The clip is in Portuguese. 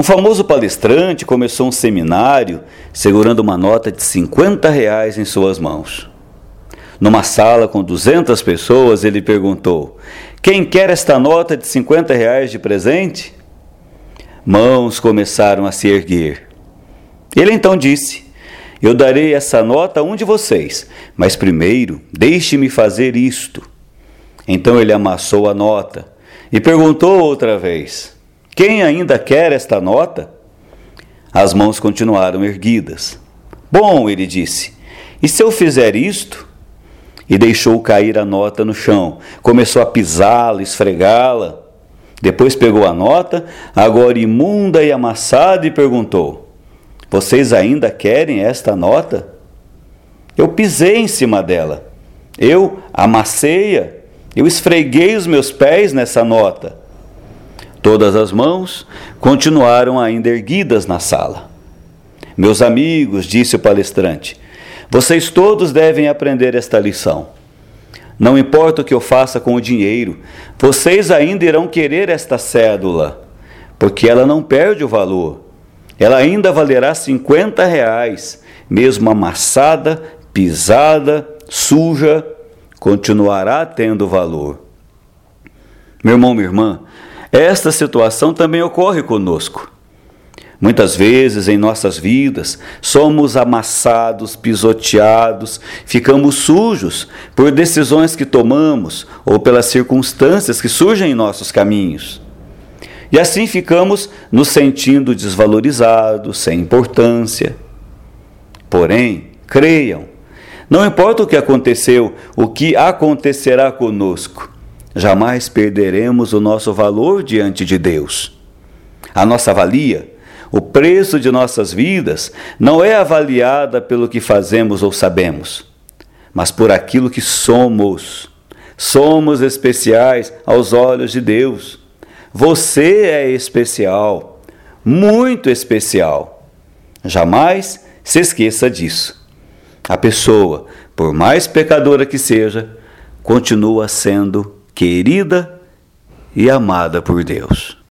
Um famoso palestrante começou um seminário segurando uma nota de 50 reais em suas mãos. Numa sala com 200 pessoas, ele perguntou: Quem quer esta nota de 50 reais de presente? Mãos começaram a se erguer. Ele então disse: Eu darei essa nota a um de vocês, mas primeiro deixe-me fazer isto. Então ele amassou a nota e perguntou outra vez: quem ainda quer esta nota? As mãos continuaram erguidas. Bom, ele disse, e se eu fizer isto? E deixou cair a nota no chão. Começou a pisá-la, esfregá-la. Depois pegou a nota, agora imunda e amassada, e perguntou: Vocês ainda querem esta nota? Eu pisei em cima dela. Eu amassei-a. Eu esfreguei os meus pés nessa nota. Todas as mãos continuaram ainda erguidas na sala. Meus amigos, disse o palestrante, vocês todos devem aprender esta lição. Não importa o que eu faça com o dinheiro, vocês ainda irão querer esta cédula, porque ela não perde o valor. Ela ainda valerá 50 reais, mesmo amassada, pisada, suja, continuará tendo valor. Meu irmão, minha irmã, esta situação também ocorre conosco. Muitas vezes em nossas vidas somos amassados, pisoteados, ficamos sujos por decisões que tomamos ou pelas circunstâncias que surgem em nossos caminhos. E assim ficamos nos sentindo desvalorizados, sem importância. Porém, creiam, não importa o que aconteceu, o que acontecerá conosco, jamais perderemos o nosso valor diante de Deus. A nossa valia, o preço de nossas vidas, não é avaliada pelo que fazemos ou sabemos, mas por aquilo que somos. Somos especiais aos olhos de Deus. Você é especial, muito especial. Jamais se esqueça disso. A pessoa, por mais pecadora que seja, continua sendo querida e amada por Deus.